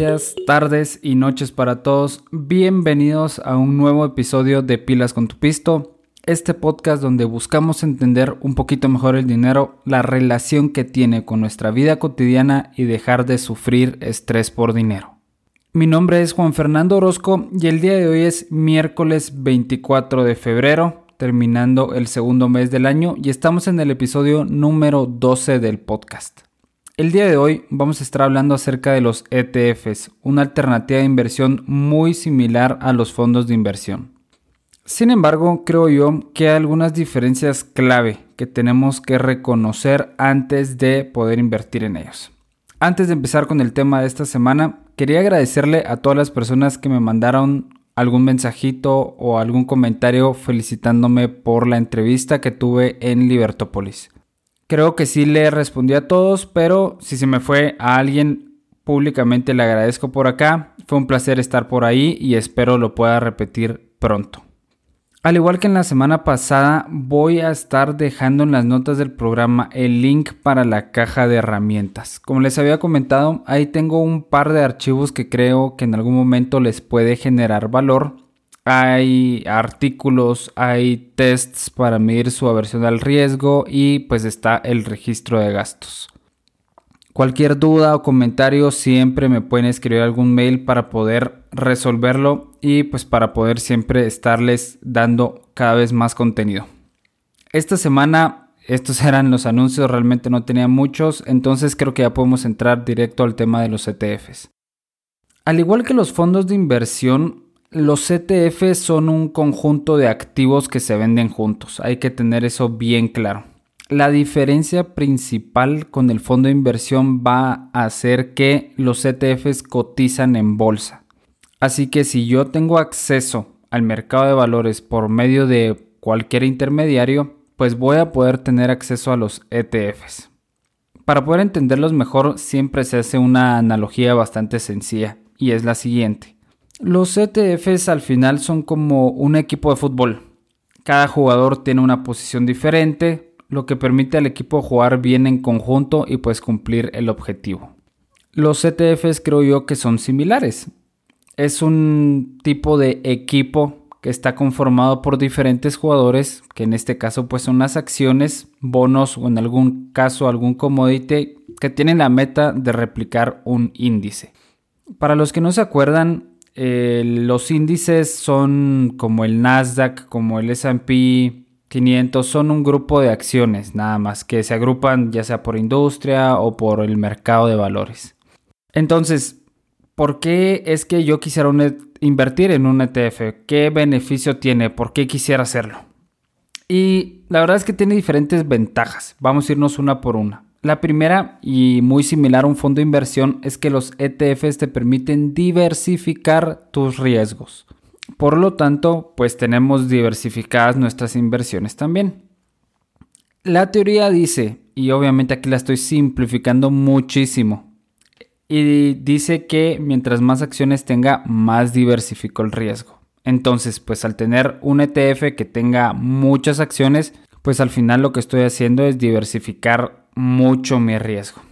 días, tardes y noches para todos. Bienvenidos a un nuevo episodio de Pilas con tu Pisto, este podcast donde buscamos entender un poquito mejor el dinero, la relación que tiene con nuestra vida cotidiana y dejar de sufrir estrés por dinero. Mi nombre es Juan Fernando Orozco y el día de hoy es miércoles 24 de febrero, terminando el segundo mes del año y estamos en el episodio número 12 del podcast. El día de hoy vamos a estar hablando acerca de los ETFs, una alternativa de inversión muy similar a los fondos de inversión. Sin embargo, creo yo que hay algunas diferencias clave que tenemos que reconocer antes de poder invertir en ellos. Antes de empezar con el tema de esta semana, quería agradecerle a todas las personas que me mandaron algún mensajito o algún comentario felicitándome por la entrevista que tuve en Libertópolis. Creo que sí le respondí a todos, pero si se me fue a alguien públicamente le agradezco por acá. Fue un placer estar por ahí y espero lo pueda repetir pronto. Al igual que en la semana pasada, voy a estar dejando en las notas del programa el link para la caja de herramientas. Como les había comentado, ahí tengo un par de archivos que creo que en algún momento les puede generar valor hay artículos, hay tests para medir su aversión al riesgo y pues está el registro de gastos. Cualquier duda o comentario siempre me pueden escribir algún mail para poder resolverlo y pues para poder siempre estarles dando cada vez más contenido. Esta semana estos eran los anuncios, realmente no tenía muchos, entonces creo que ya podemos entrar directo al tema de los ETFs. Al igual que los fondos de inversión, los ETF son un conjunto de activos que se venden juntos. Hay que tener eso bien claro. La diferencia principal con el fondo de inversión va a ser que los ETFs cotizan en bolsa. Así que si yo tengo acceso al mercado de valores por medio de cualquier intermediario, pues voy a poder tener acceso a los ETFs. Para poder entenderlos mejor siempre se hace una analogía bastante sencilla y es la siguiente. Los ETFs al final son como un equipo de fútbol. Cada jugador tiene una posición diferente, lo que permite al equipo jugar bien en conjunto y pues cumplir el objetivo. Los ETFs creo yo que son similares. Es un tipo de equipo que está conformado por diferentes jugadores, que en este caso pues son las acciones, bonos o en algún caso algún commodity que tienen la meta de replicar un índice. Para los que no se acuerdan, eh, los índices son como el Nasdaq, como el SP 500, son un grupo de acciones nada más que se agrupan ya sea por industria o por el mercado de valores. Entonces, ¿por qué es que yo quisiera e, invertir en un ETF? ¿Qué beneficio tiene? ¿Por qué quisiera hacerlo? Y la verdad es que tiene diferentes ventajas. Vamos a irnos una por una. La primera, y muy similar a un fondo de inversión, es que los ETFs te permiten diversificar tus riesgos. Por lo tanto, pues tenemos diversificadas nuestras inversiones también. La teoría dice, y obviamente aquí la estoy simplificando muchísimo, y dice que mientras más acciones tenga, más diversifico el riesgo. Entonces, pues al tener un ETF que tenga muchas acciones, pues al final lo que estoy haciendo es diversificar mucho mi riesgo.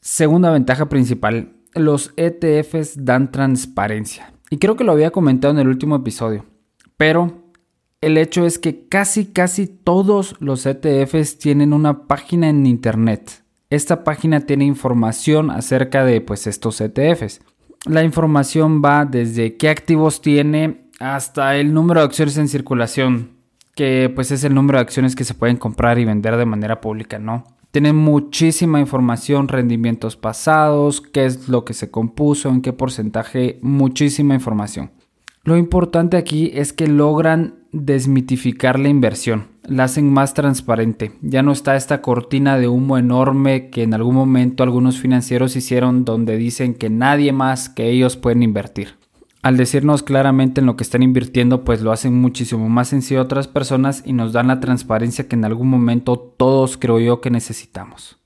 Segunda ventaja principal, los ETFs dan transparencia. Y creo que lo había comentado en el último episodio. Pero el hecho es que casi, casi todos los ETFs tienen una página en Internet. Esta página tiene información acerca de pues, estos ETFs. La información va desde qué activos tiene hasta el número de acciones en circulación, que pues es el número de acciones que se pueden comprar y vender de manera pública, ¿no? Tiene muchísima información, rendimientos pasados, qué es lo que se compuso, en qué porcentaje, muchísima información. Lo importante aquí es que logran desmitificar la inversión, la hacen más transparente. Ya no está esta cortina de humo enorme que en algún momento algunos financieros hicieron donde dicen que nadie más que ellos pueden invertir al decirnos claramente en lo que están invirtiendo, pues lo hacen muchísimo más sencillo a otras personas y nos dan la transparencia que en algún momento todos creo yo que necesitamos.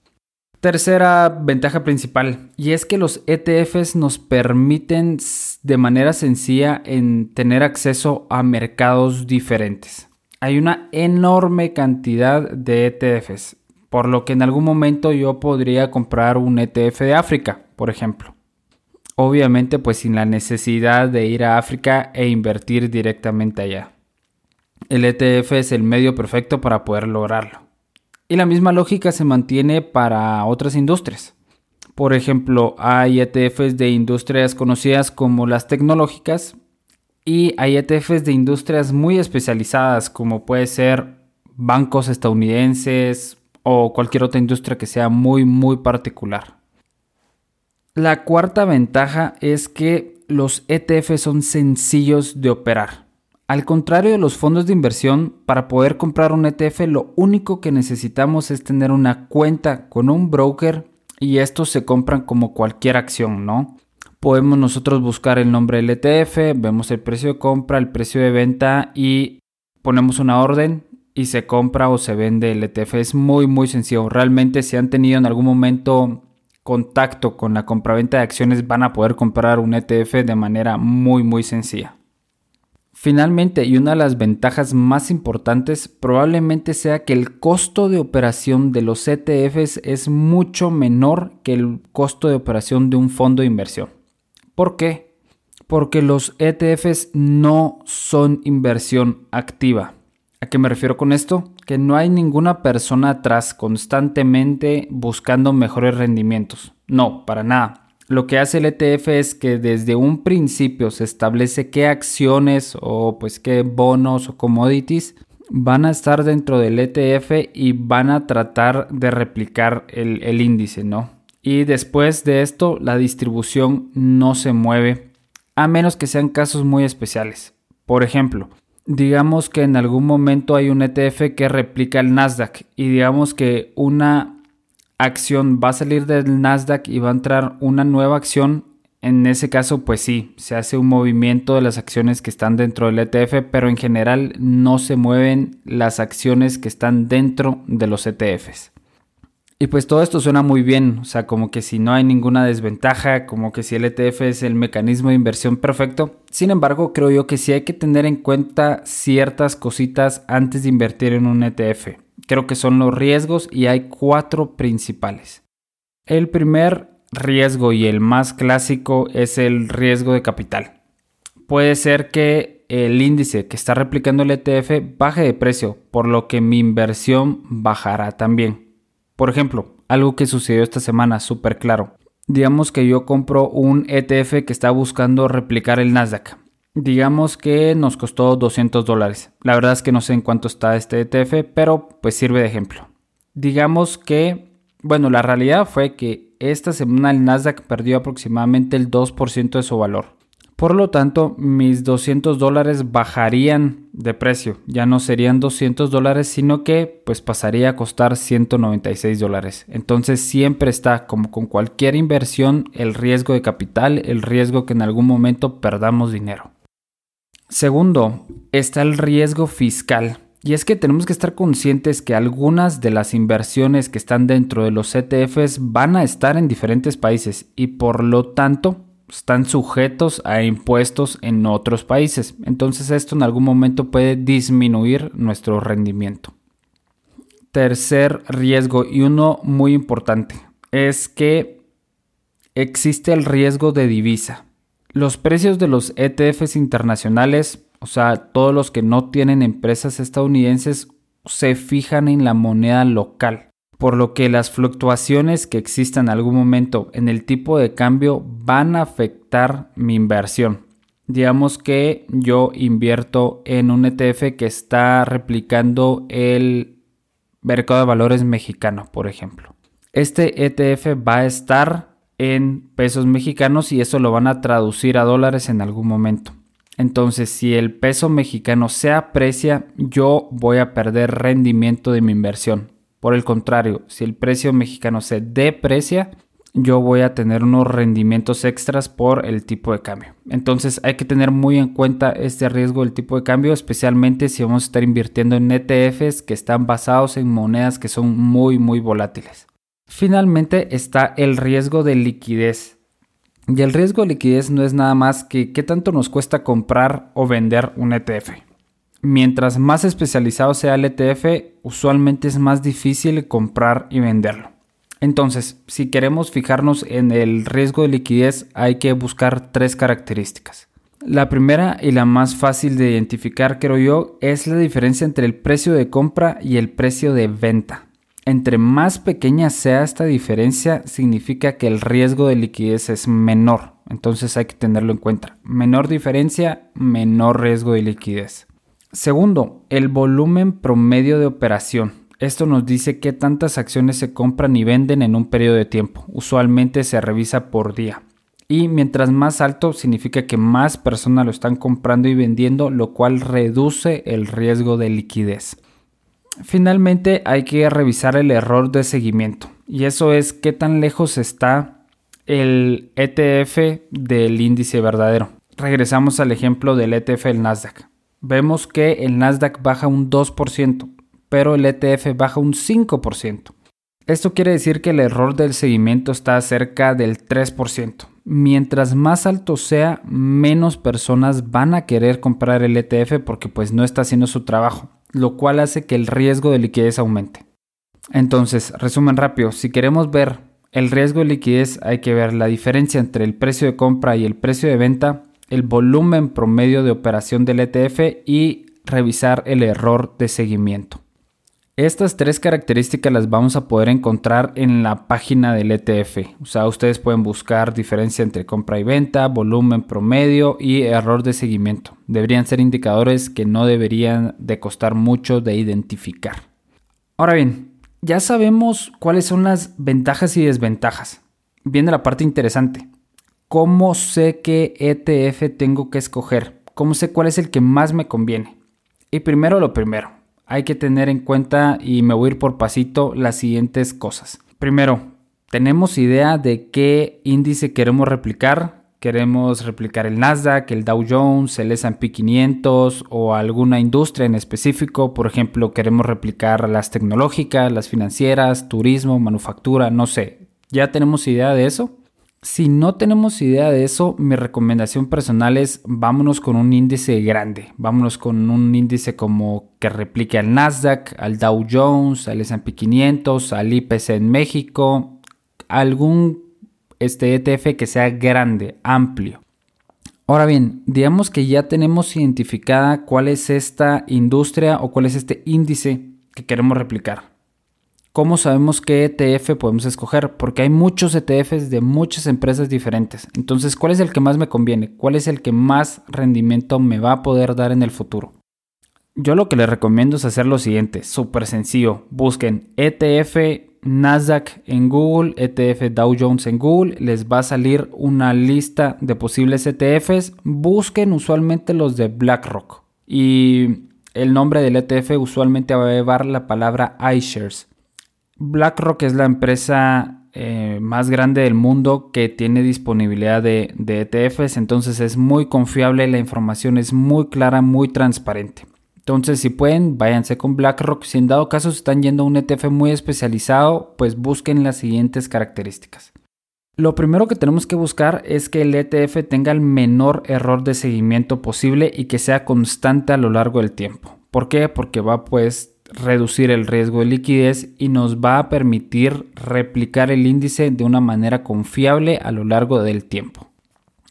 Tercera ventaja principal, y es que los ETFs nos permiten de manera sencilla en tener acceso a mercados diferentes. Hay una enorme cantidad de ETFs, por lo que en algún momento yo podría comprar un ETF de África, por ejemplo Obviamente pues sin la necesidad de ir a África e invertir directamente allá. El ETF es el medio perfecto para poder lograrlo. Y la misma lógica se mantiene para otras industrias. Por ejemplo, hay ETFs de industrias conocidas como las tecnológicas y hay ETFs de industrias muy especializadas como puede ser bancos estadounidenses o cualquier otra industria que sea muy muy particular. La cuarta ventaja es que los ETFs son sencillos de operar. Al contrario de los fondos de inversión, para poder comprar un ETF lo único que necesitamos es tener una cuenta con un broker y estos se compran como cualquier acción, ¿no? Podemos nosotros buscar el nombre del ETF, vemos el precio de compra, el precio de venta y ponemos una orden y se compra o se vende el ETF. Es muy muy sencillo. Realmente si han tenido en algún momento contacto con la compraventa de acciones van a poder comprar un ETF de manera muy muy sencilla. Finalmente, y una de las ventajas más importantes probablemente sea que el costo de operación de los ETFs es mucho menor que el costo de operación de un fondo de inversión. ¿Por qué? Porque los ETFs no son inversión activa. ¿A qué me refiero con esto? Que no hay ninguna persona atrás constantemente buscando mejores rendimientos. No, para nada. Lo que hace el ETF es que desde un principio se establece qué acciones o pues qué bonos o commodities van a estar dentro del ETF y van a tratar de replicar el, el índice, ¿no? Y después de esto la distribución no se mueve a menos que sean casos muy especiales. Por ejemplo, digamos que en algún momento hay un ETF que replica el Nasdaq y digamos que una acción va a salir del Nasdaq y va a entrar una nueva acción, en ese caso pues sí, se hace un movimiento de las acciones que están dentro del ETF, pero en general no se mueven las acciones que están dentro de los ETFs. Y pues todo esto suena muy bien, o sea, como que si no hay ninguna desventaja, como que si el ETF es el mecanismo de inversión perfecto. Sin embargo, creo yo que sí hay que tener en cuenta ciertas cositas antes de invertir en un ETF. Creo que son los riesgos y hay cuatro principales. El primer riesgo y el más clásico es el riesgo de capital. Puede ser que el índice que está replicando el ETF baje de precio, por lo que mi inversión bajará también. Por ejemplo, algo que sucedió esta semana súper claro. Digamos que yo compro un ETF que está buscando replicar el Nasdaq. Digamos que nos costó 200 dólares. La verdad es que no sé en cuánto está este ETF, pero pues sirve de ejemplo. Digamos que, bueno, la realidad fue que esta semana el Nasdaq perdió aproximadamente el 2% de su valor. Por lo tanto, mis 200 dólares bajarían de precio. Ya no serían 200 dólares, sino que pues pasaría a costar 196 dólares. Entonces siempre está, como con cualquier inversión, el riesgo de capital, el riesgo que en algún momento perdamos dinero. Segundo, está el riesgo fiscal. Y es que tenemos que estar conscientes que algunas de las inversiones que están dentro de los ETFs van a estar en diferentes países y por lo tanto están sujetos a impuestos en otros países. Entonces esto en algún momento puede disminuir nuestro rendimiento. Tercer riesgo y uno muy importante es que existe el riesgo de divisa. Los precios de los ETFs internacionales, o sea, todos los que no tienen empresas estadounidenses, se fijan en la moneda local por lo que las fluctuaciones que existan en algún momento en el tipo de cambio van a afectar mi inversión. Digamos que yo invierto en un ETF que está replicando el mercado de valores mexicano, por ejemplo. Este ETF va a estar en pesos mexicanos y eso lo van a traducir a dólares en algún momento. Entonces, si el peso mexicano se aprecia, yo voy a perder rendimiento de mi inversión. Por el contrario, si el precio mexicano se deprecia, yo voy a tener unos rendimientos extras por el tipo de cambio. Entonces hay que tener muy en cuenta este riesgo del tipo de cambio, especialmente si vamos a estar invirtiendo en ETFs que están basados en monedas que son muy muy volátiles. Finalmente está el riesgo de liquidez. Y el riesgo de liquidez no es nada más que qué tanto nos cuesta comprar o vender un ETF. Mientras más especializado sea el ETF, usualmente es más difícil comprar y venderlo. Entonces, si queremos fijarnos en el riesgo de liquidez, hay que buscar tres características. La primera y la más fácil de identificar, creo yo, es la diferencia entre el precio de compra y el precio de venta. Entre más pequeña sea esta diferencia, significa que el riesgo de liquidez es menor. Entonces hay que tenerlo en cuenta. Menor diferencia, menor riesgo de liquidez. Segundo, el volumen promedio de operación. Esto nos dice qué tantas acciones se compran y venden en un periodo de tiempo. Usualmente se revisa por día. Y mientras más alto significa que más personas lo están comprando y vendiendo, lo cual reduce el riesgo de liquidez. Finalmente hay que revisar el error de seguimiento. Y eso es qué tan lejos está el ETF del índice verdadero. Regresamos al ejemplo del ETF del Nasdaq. Vemos que el Nasdaq baja un 2%, pero el ETF baja un 5%. Esto quiere decir que el error del seguimiento está cerca del 3%. Mientras más alto sea, menos personas van a querer comprar el ETF porque pues no está haciendo su trabajo, lo cual hace que el riesgo de liquidez aumente. Entonces, resumen rápido, si queremos ver el riesgo de liquidez hay que ver la diferencia entre el precio de compra y el precio de venta, el volumen promedio de operación del ETF y revisar el error de seguimiento. Estas tres características las vamos a poder encontrar en la página del ETF. O sea, ustedes pueden buscar diferencia entre compra y venta, volumen promedio y error de seguimiento. Deberían ser indicadores que no deberían de costar mucho de identificar. Ahora bien, ya sabemos cuáles son las ventajas y desventajas. Viene la parte interesante. ¿Cómo sé qué ETF tengo que escoger? ¿Cómo sé cuál es el que más me conviene? Y primero lo primero hay que tener en cuenta, y me voy a ir por pasito, las siguientes cosas. Primero, tenemos idea de qué índice queremos replicar. Queremos replicar el Nasdaq, el Dow Jones, el SP 500 o alguna industria en específico. Por ejemplo, queremos replicar las tecnológicas, las financieras, turismo, manufactura, no sé. ¿Ya tenemos idea de eso? Si no tenemos idea de eso, mi recomendación personal es vámonos con un índice grande, vámonos con un índice como que replique al Nasdaq, al Dow Jones, al S&P 500, al IPC en México, algún este ETF que sea grande, amplio. Ahora bien, digamos que ya tenemos identificada cuál es esta industria o cuál es este índice que queremos replicar. ¿Cómo sabemos qué ETF podemos escoger? Porque hay muchos ETFs de muchas empresas diferentes. Entonces, ¿cuál es el que más me conviene? ¿Cuál es el que más rendimiento me va a poder dar en el futuro? Yo lo que les recomiendo es hacer lo siguiente, súper sencillo. Busquen ETF Nasdaq en Google, ETF Dow Jones en Google, les va a salir una lista de posibles ETFs. Busquen usualmente los de BlackRock y el nombre del ETF usualmente va a llevar la palabra iShares. BlackRock es la empresa eh, más grande del mundo que tiene disponibilidad de, ETFs, entonces es muy confiable, la información es muy clara, muy transparente. Entonces, si pueden, váyanse con BlackRock. Si en dado caso están yendo a un ETF muy especializado, pues busquen las siguientes características. Lo primero que tenemos que buscar es que el ETF tenga el menor error de seguimiento posible y que sea constante a lo largo del tiempo. ¿Por qué? Porque va pues reducir el riesgo de liquidez y nos va a permitir replicar el índice de una manera confiable a lo largo del tiempo.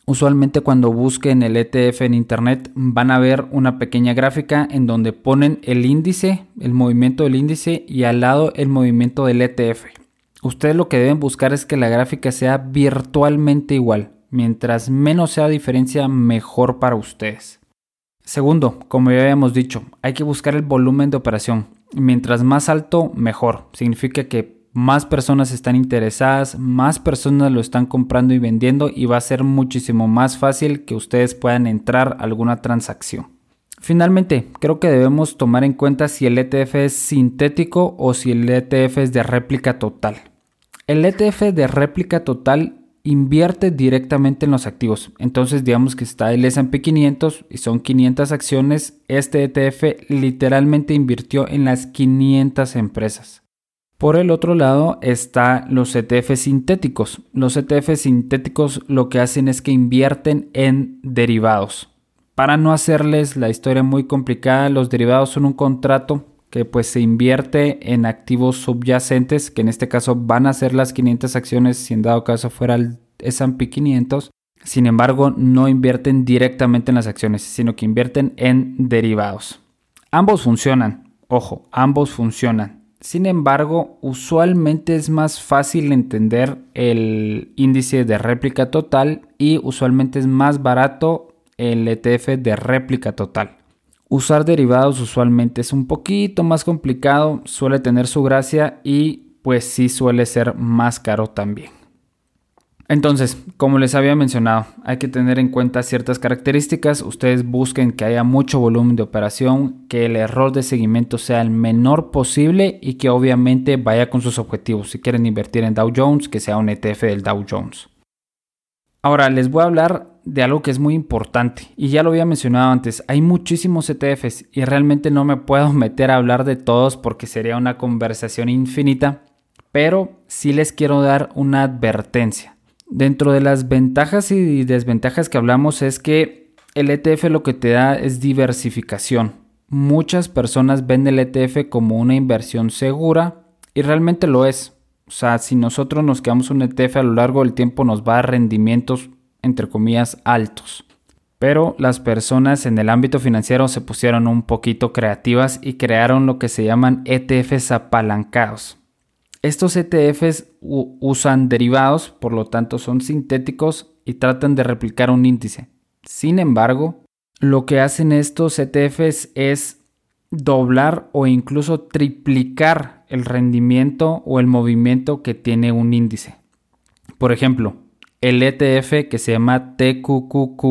Usualmente cuando busquen el ETF en internet van a ver una pequeña gráfica en donde ponen el índice, el movimiento del índice y al lado el movimiento del ETF. Ustedes lo que deben buscar es que la gráfica sea virtualmente igual. Mientras menos sea diferencia, mejor para ustedes. Segundo, como ya habíamos dicho, hay que buscar el volumen de operación. Mientras más alto, mejor. Significa que más personas están interesadas, más personas lo están comprando y vendiendo y va a ser muchísimo más fácil que ustedes puedan entrar a alguna transacción. Finalmente, creo que debemos tomar en cuenta si el ETF es sintético o si el ETF es de réplica total. El ETF de réplica total invierte directamente en los activos. Entonces, digamos que está el S&P 500 y son 500 acciones. Este ETF literalmente invirtió en las 500 empresas. Por el otro lado está los ETF sintéticos. Los ETF sintéticos lo que hacen es que invierten en derivados. Para no hacerles la historia muy complicada, los derivados son un contrato que pues se invierte en activos subyacentes, que en este caso van a ser las 500 acciones si en dado caso fuera el S&P 500. Sin embargo, no invierten directamente en las acciones, sino que invierten en derivados. Ambos funcionan, ojo, ambos funcionan. Sin embargo, usualmente es más fácil entender el índice de réplica total y usualmente es más barato el ETF de réplica total. Usar derivados usualmente es un poquito más complicado, suele tener su gracia y pues sí suele ser más caro también. Entonces, como les había mencionado, hay que tener en cuenta ciertas características. Ustedes busquen que haya mucho volumen de operación, que el error de seguimiento sea el menor posible y que obviamente vaya con sus objetivos. Si quieren invertir en Dow Jones, que sea un ETF del Dow Jones. Ahora les voy a hablar de algo que es muy importante y ya lo había mencionado antes. Hay muchísimos ETFs y realmente no me puedo meter a hablar de todos porque sería una conversación infinita, pero sí les quiero dar una advertencia. Dentro de las ventajas y desventajas que hablamos es que el ETF lo que te da es diversificación. Muchas personas ven el ETF como una inversión segura y realmente lo es. O sea, si nosotros nos quedamos un ETF a lo largo del tiempo nos va a dar rendimientos entre comillas altos. Pero las personas en el ámbito financiero se pusieron un poquito creativas y crearon lo que se llaman ETFs apalancados. Estos ETFs usan derivados, por lo tanto son sintéticos y tratan de replicar un índice. Sin embargo, lo que hacen estos ETFs es doblar o incluso triplicar el rendimiento o el movimiento que tiene un índice. Por ejemplo, el ETF que se llama TQQQ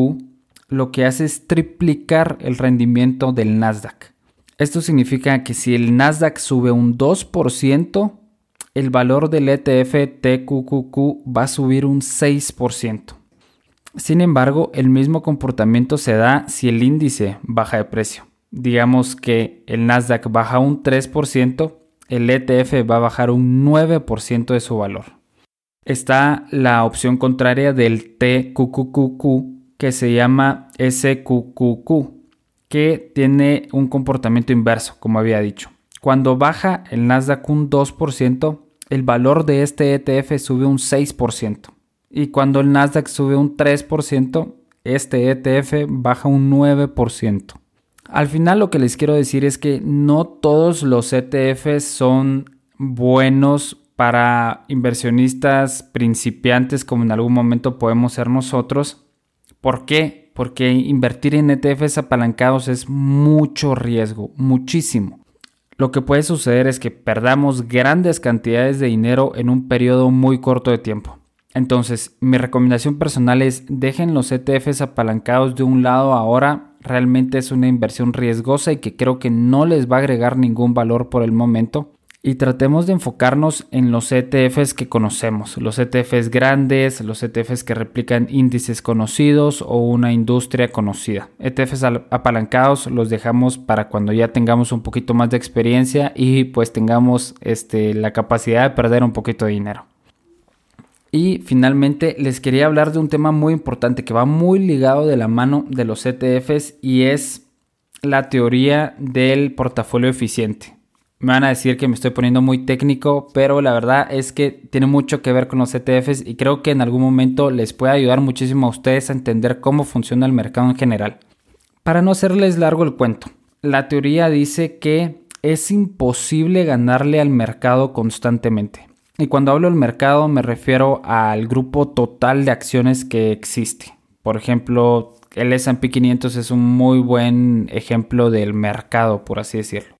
lo que hace es triplicar el rendimiento del Nasdaq. Esto significa que si el Nasdaq sube un 2%, el valor del ETF TQQQ va a subir un 6%. Sin embargo, el mismo comportamiento se da si el índice baja de precio. Digamos que el Nasdaq baja un 3%, el ETF va a bajar un 9% de su valor. Está la opción contraria del TQQQ que se llama SQQQ, que tiene un comportamiento inverso, como había dicho. Cuando baja el Nasdaq un 2%, el valor de este ETF sube un 6%. Y cuando el Nasdaq sube un 3%, este ETF baja un 9%. Al final lo que les quiero decir es que no todos los ETFs son buenos para inversionistas principiantes como en algún momento podemos ser nosotros. ¿Por qué? Porque invertir en ETFs apalancados es mucho riesgo, muchísimo lo que puede suceder es que perdamos grandes cantidades de dinero en un periodo muy corto de tiempo. Entonces, mi recomendación personal es dejen los ETFs apalancados de un lado ahora. Realmente es una inversión riesgosa y que creo que no les va a agregar ningún valor por el momento y tratemos de enfocarnos en los ETFs que conocemos, los ETFs grandes, los ETFs que replican índices conocidos o una industria conocida. ETFs apalancados los dejamos para cuando ya tengamos un poquito más de experiencia y pues tengamos este, la capacidad de perder un poquito de dinero. Y finalmente les quería hablar de un tema muy importante que va muy ligado de la mano de los ETFs y es la teoría del portafolio eficiente. Me van a decir que me estoy poniendo muy técnico, pero la verdad es que tiene mucho que ver con los ETFs y creo que en algún momento les puede ayudar muchísimo a ustedes a entender cómo funciona el mercado en general. Para no hacerles largo el cuento, la teoría dice que es imposible ganarle al mercado constantemente. Y cuando hablo del mercado me refiero al grupo total de acciones que existe. Por ejemplo, el S&P 500 es un muy buen ejemplo del mercado, por así decirlo.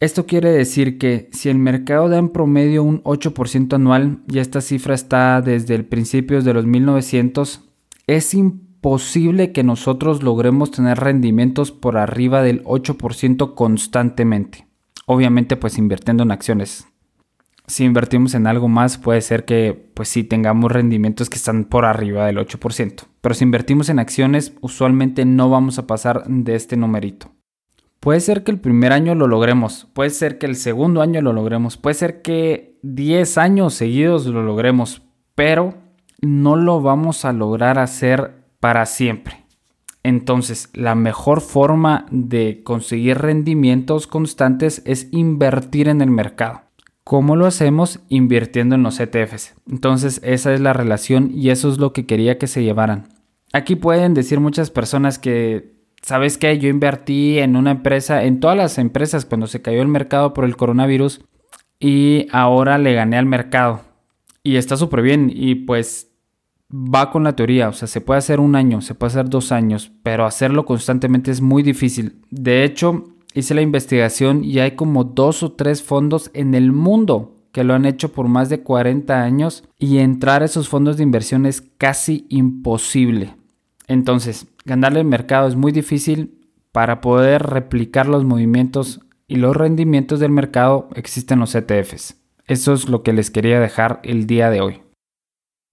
Esto quiere decir que si el mercado da en promedio un 8% anual, y esta cifra está desde el principios de los 1900, es imposible que nosotros logremos tener rendimientos por arriba del 8% constantemente. Obviamente pues invirtiendo en acciones. Si invertimos en algo más puede ser que pues sí tengamos rendimientos que están por arriba del 8%. Pero si invertimos en acciones usualmente no vamos a pasar de este numerito. Puede ser que el primer año lo logremos, puede ser que el segundo año lo logremos, puede ser que 10 años seguidos lo logremos, pero no lo vamos a lograr hacer para siempre. Entonces, la mejor forma de conseguir rendimientos constantes es invertir en el mercado. ¿Cómo lo hacemos? Invirtiendo en los ETFs. Entonces, esa es la relación y eso es lo que quería que se llevaran. Aquí pueden decir muchas personas que, ¿sabes qué? Yo invertí en una empresa, en todas las empresas cuando se cayó el mercado por el coronavirus y ahora le gané al mercado. Y está súper bien y pues va con la teoría, o sea, se puede hacer un año, se puede hacer dos años, pero hacerlo constantemente es muy difícil. De hecho, hice la investigación y hay como dos o tres fondos en el mundo que lo han hecho por más de 40 años y entrar a esos fondos de inversión es casi imposible. Entonces, ganarle el mercado es muy difícil. Para poder replicar los movimientos y los rendimientos del mercado existen los ETFs. Eso es lo que les quería dejar el día de hoy.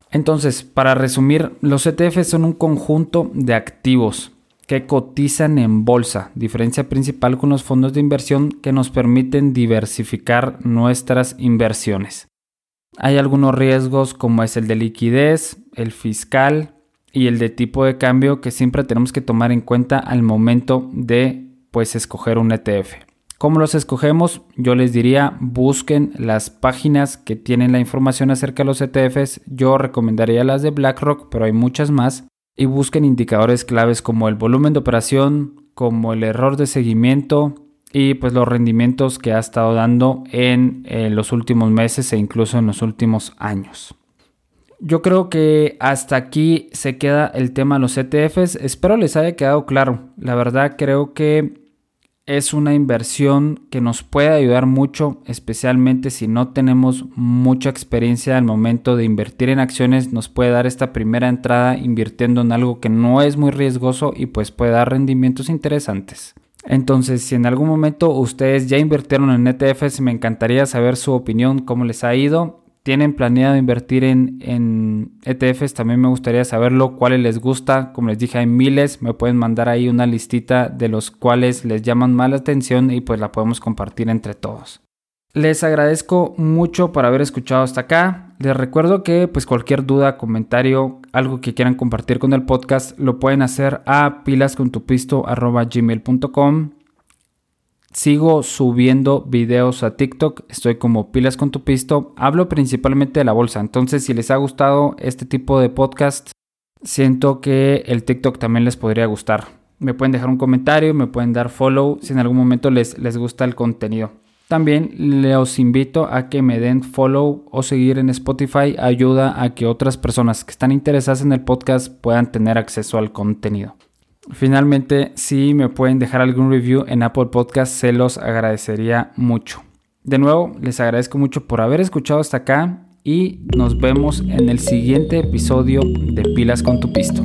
Entonces, para resumir, los ETFs son un conjunto de activos que cotizan en bolsa, diferencia principal con los fondos de inversión que nos permiten diversificar nuestras inversiones. Hay algunos riesgos como es el de liquidez, el fiscal y el de tipo de cambio que siempre tenemos que tomar en cuenta al momento de pues escoger un ETF. ¿Cómo los escogemos? Yo les diría busquen las páginas que tienen la información acerca de los ETFs. Yo recomendaría las de BlackRock, pero hay muchas más. Y busquen indicadores claves como el volumen de operación, como el error de seguimiento y pues los rendimientos que ha estado dando en eh, los últimos meses e incluso en los últimos años. Yo creo que hasta aquí se queda el tema de los ETFs. Espero les haya quedado claro. La verdad creo que es una inversión que nos puede ayudar mucho, especialmente si no tenemos mucha experiencia al momento de invertir en acciones, nos puede dar esta primera entrada invirtiendo en algo que no es muy riesgoso y pues puede dar rendimientos interesantes. Entonces, si en algún momento ustedes ya invirtieron en ETFs, me encantaría saber su opinión, cómo les ha ido tienen planeado invertir en, ETFs, también me gustaría saberlo, cuáles les gusta. Como les dije, hay miles, me pueden mandar ahí una listita de los cuales les llaman más la atención y pues la podemos compartir entre todos. Les agradezco mucho por haber escuchado hasta acá. Les recuerdo que pues cualquier duda, comentario, algo que quieran compartir con el podcast, lo pueden hacer a pilascontupisto.gmail.com Sigo subiendo videos a TikTok, estoy como pilas con tu pisto, hablo principalmente de la bolsa, entonces si les ha gustado este tipo de podcast, siento que el TikTok también les podría gustar. Me pueden dejar un comentario, me pueden dar follow si en algún momento les, les gusta el contenido. También les invito a que me den follow o seguir en Spotify, ayuda a que otras personas que están interesadas en el podcast puedan tener acceso al contenido. Finalmente, si me pueden dejar algún review en Apple Podcast, se los agradecería mucho. De nuevo, les agradezco mucho por haber escuchado hasta acá y nos vemos en el siguiente episodio de Pilas con tu Pisto.